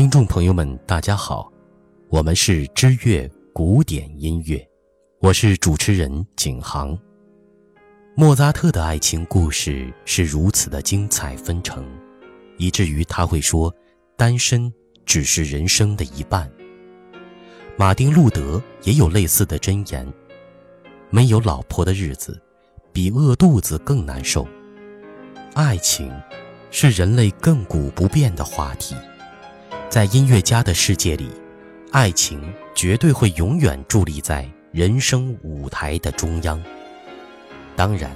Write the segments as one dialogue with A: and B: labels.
A: 听众朋友们，大家好，我们是知乐古典音乐，我是主持人景航。莫扎特的爱情故事是如此的精彩纷呈，以至于他会说，单身只是人生的一半。马丁路德也有类似的箴言：没有老婆的日子，比饿肚子更难受。爱情，是人类亘古不变的话题。在音乐家的世界里，爱情绝对会永远伫立在人生舞台的中央。当然，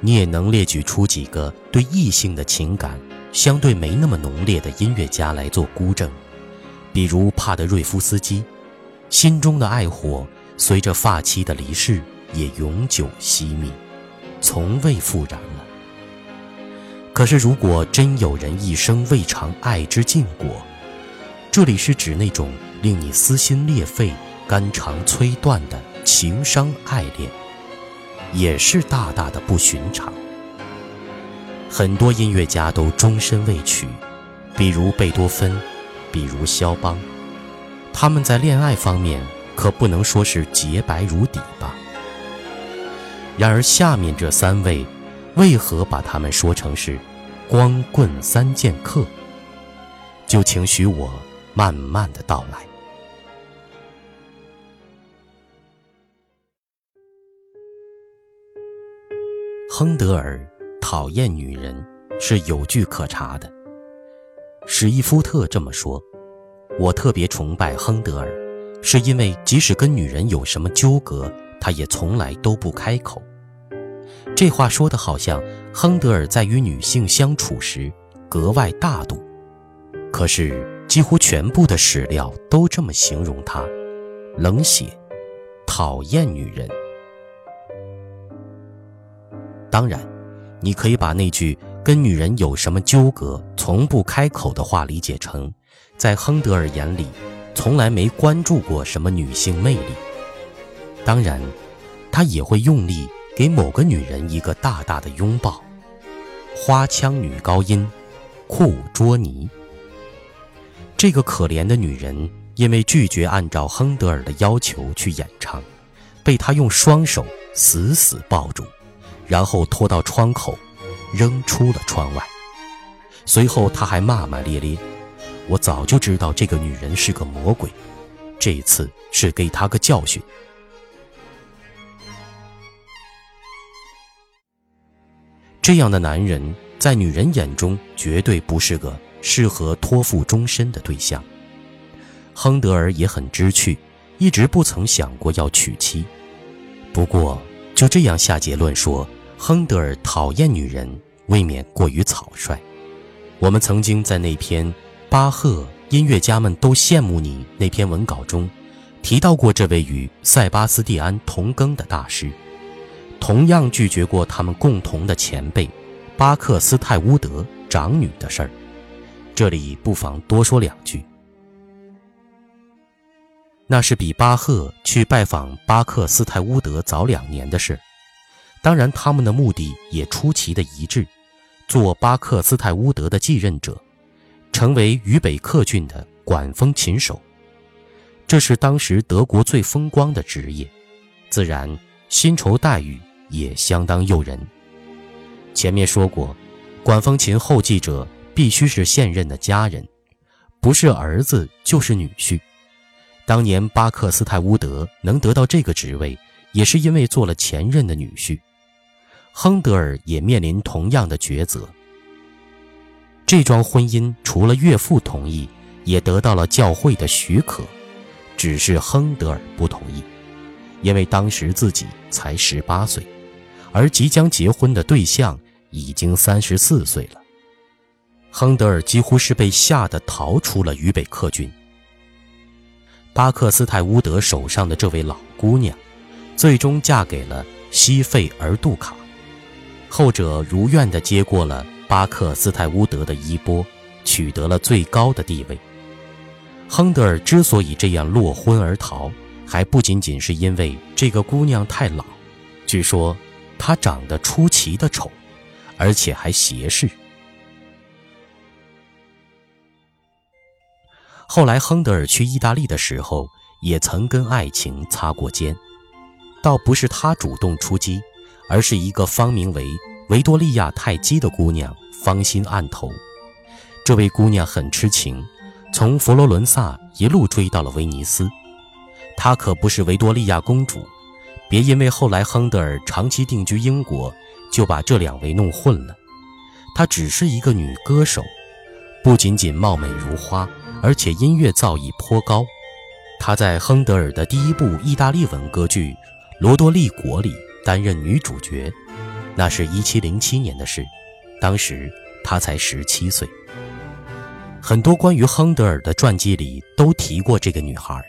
A: 你也能列举出几个对异性的情感相对没那么浓烈的音乐家来做孤证，比如帕德瑞夫斯基，心中的爱火随着发妻的离世也永久熄灭，从未复燃了。可是，如果真有人一生未尝爱之禁果，这里是指那种令你撕心裂肺、肝肠摧断的情伤爱恋，也是大大的不寻常。很多音乐家都终身未娶，比如贝多芬，比如肖邦，他们在恋爱方面可不能说是洁白如底吧？然而下面这三位，为何把他们说成是光棍三剑客？就请许我。慢慢的到来。亨德尔讨厌女人是有据可查的。史伊夫特这么说：“我特别崇拜亨德尔，是因为即使跟女人有什么纠葛，他也从来都不开口。”这话说的好像亨德尔在与女性相处时格外大度，可是。几乎全部的史料都这么形容他：冷血，讨厌女人。当然，你可以把那句“跟女人有什么纠葛，从不开口”的话理解成，在亨德尔眼里，从来没关注过什么女性魅力。当然，他也会用力给某个女人一个大大的拥抱。花腔女高音，库卓尼。这个可怜的女人，因为拒绝按照亨德尔的要求去演唱，被他用双手死死抱住，然后拖到窗口，扔出了窗外。随后他还骂骂咧咧：“我早就知道这个女人是个魔鬼，这次是给她个教训。”这样的男人在女人眼中绝对不是个。适合托付终身的对象。亨德尔也很知趣，一直不曾想过要娶妻。不过，就这样下结论说亨德尔讨厌女人，未免过于草率。我们曾经在那篇巴赫音乐家们都羡慕你那篇文稿中，提到过这位与塞巴斯蒂安同庚的大师，同样拒绝过他们共同的前辈巴克斯泰乌德长女的事儿。这里不妨多说两句。那是比巴赫去拜访巴克斯泰乌德早两年的事，当然他们的目的也出奇的一致，做巴克斯泰乌德的继任者，成为渝北克郡的管风琴手。这是当时德国最风光的职业，自然薪酬待遇也相当诱人。前面说过，管风琴后继者。必须是现任的家人，不是儿子就是女婿。当年巴克斯泰乌德能得到这个职位，也是因为做了前任的女婿。亨德尔也面临同样的抉择。这桩婚姻除了岳父同意，也得到了教会的许可，只是亨德尔不同意，因为当时自己才十八岁，而即将结婚的对象已经三十四岁了。亨德尔几乎是被吓得逃出了渝北克郡。巴克斯泰乌德手上的这位老姑娘，最终嫁给了西费尔杜卡，后者如愿地接过了巴克斯泰乌德的衣钵，取得了最高的地位。亨德尔之所以这样落婚而逃，还不仅仅是因为这个姑娘太老，据说她长得出奇的丑，而且还斜视。后来亨德尔去意大利的时候，也曾跟爱情擦过肩，倒不是他主动出击，而是一个方名为维多利亚·泰基的姑娘芳心暗投。这位姑娘很痴情，从佛罗伦萨一路追到了威尼斯。她可不是维多利亚公主，别因为后来亨德尔长期定居英国，就把这两位弄混了。她只是一个女歌手，不仅仅貌美如花，而且音乐造诣颇高。她在亨德尔的第一部意大利文歌剧《罗多利国》里担任女主角，那是一七零七年的事，当时她才十七岁。很多关于亨德尔的传记里都提过这个女孩，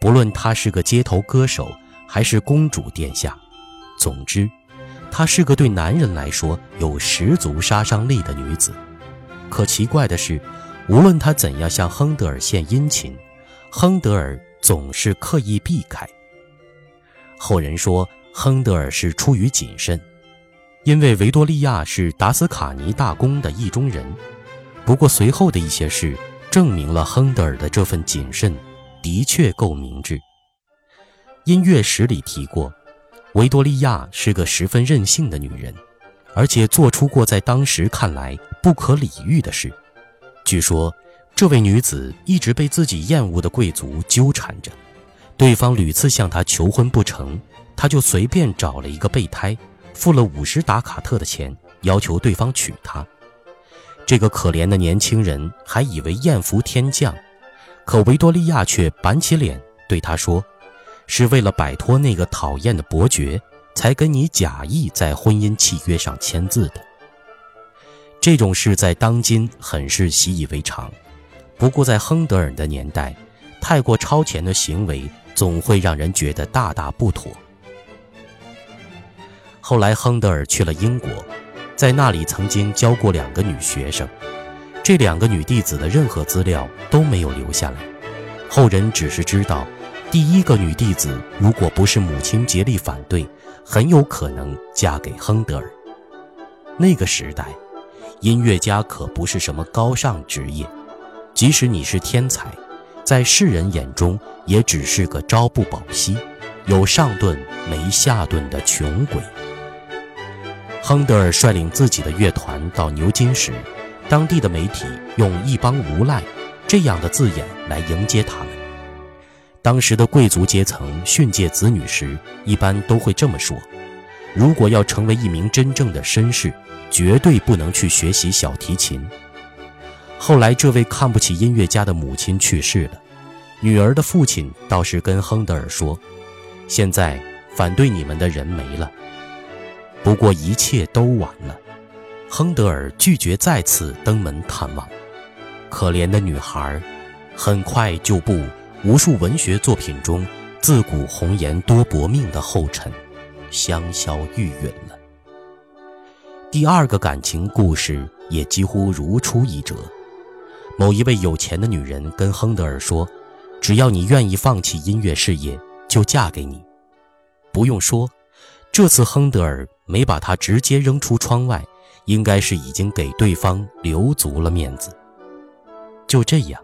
A: 不论她是个街头歌手还是公主殿下，总之，她是个对男人来说有十足杀伤力的女子。可奇怪的是，无论他怎样向亨德尔献殷勤，亨德尔总是刻意避开。后人说，亨德尔是出于谨慎，因为维多利亚是达斯卡尼大公的意中人。不过，随后的一些事证明了亨德尔的这份谨慎的确够明智。音乐史里提过，维多利亚是个十分任性的女人，而且做出过在当时看来不可理喻的事。据说，这位女子一直被自己厌恶的贵族纠缠着，对方屡次向她求婚不成，她就随便找了一个备胎，付了五十达卡特的钱，要求对方娶她。这个可怜的年轻人还以为艳福天降，可维多利亚却板起脸对他说：“是为了摆脱那个讨厌的伯爵，才跟你假意在婚姻契约上签字的。”这种事在当今很是习以为常，不过在亨德尔的年代，太过超前的行为总会让人觉得大大不妥。后来，亨德尔去了英国。在那里曾经教过两个女学生，这两个女弟子的任何资料都没有留下来。后人只是知道，第一个女弟子如果不是母亲竭力反对，很有可能嫁给亨德尔。那个时代，音乐家可不是什么高尚职业，即使你是天才，在世人眼中也只是个朝不保夕、有上顿没下顿的穷鬼。亨德尔率领自己的乐团到牛津时，当地的媒体用“一帮无赖”这样的字眼来迎接他们。当时的贵族阶层训诫子女时，一般都会这么说：如果要成为一名真正的绅士，绝对不能去学习小提琴。后来，这位看不起音乐家的母亲去世了，女儿的父亲倒是跟亨德尔说：“现在反对你们的人没了。”不过一切都晚了，亨德尔拒绝再次登门探望。可怜的女孩，很快就步无数文学作品中自古红颜多薄命的后尘，香消玉殒了。第二个感情故事也几乎如出一辙。某一位有钱的女人跟亨德尔说：“只要你愿意放弃音乐事业，就嫁给你。”不用说，这次亨德尔。没把她直接扔出窗外，应该是已经给对方留足了面子。就这样，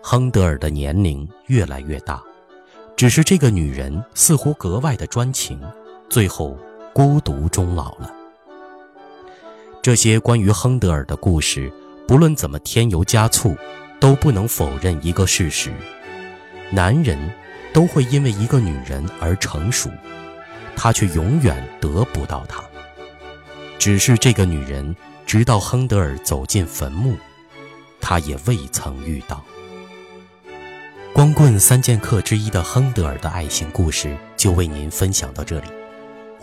A: 亨德尔的年龄越来越大，只是这个女人似乎格外的专情，最后孤独终老了。这些关于亨德尔的故事，不论怎么添油加醋，都不能否认一个事实：男人都会因为一个女人而成熟。他却永远得不到她。只是这个女人，直到亨德尔走进坟墓，他也未曾遇到。光棍三剑客之一的亨德尔的爱情故事就为您分享到这里，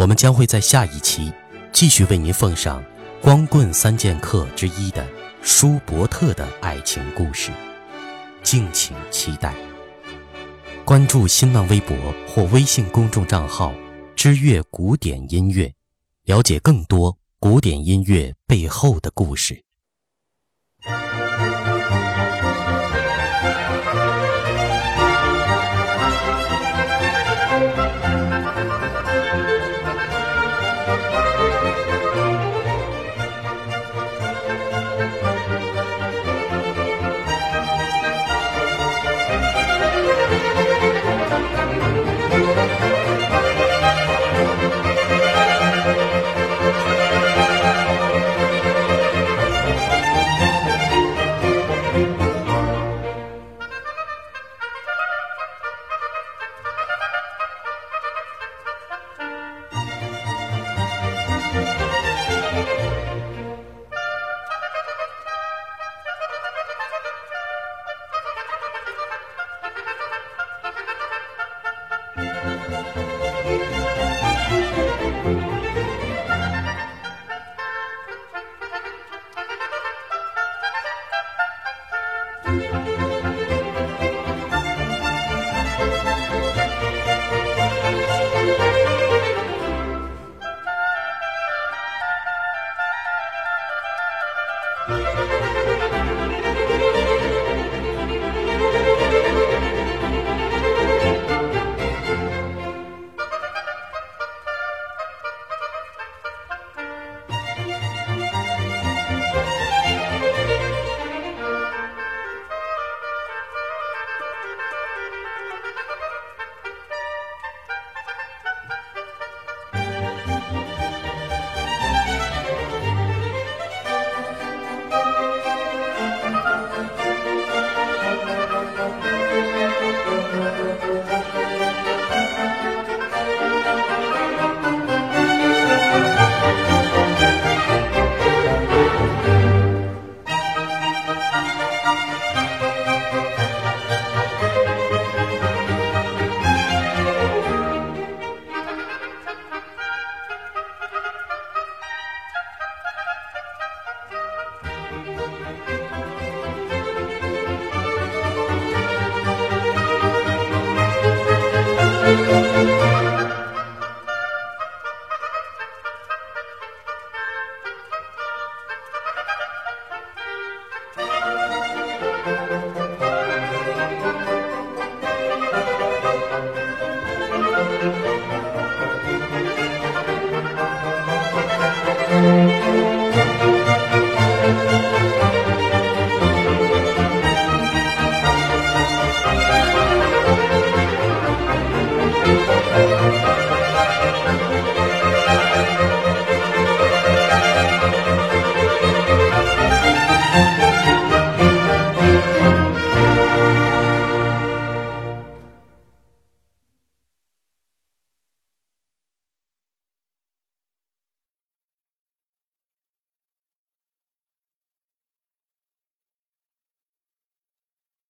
A: 我们将会在下一期继续为您奉上光棍三剑客之一的舒伯特的爱情故事，敬请期待。关注新浪微博或微信公众账号。知乐古典音乐，了解更多古典音乐背后的故事。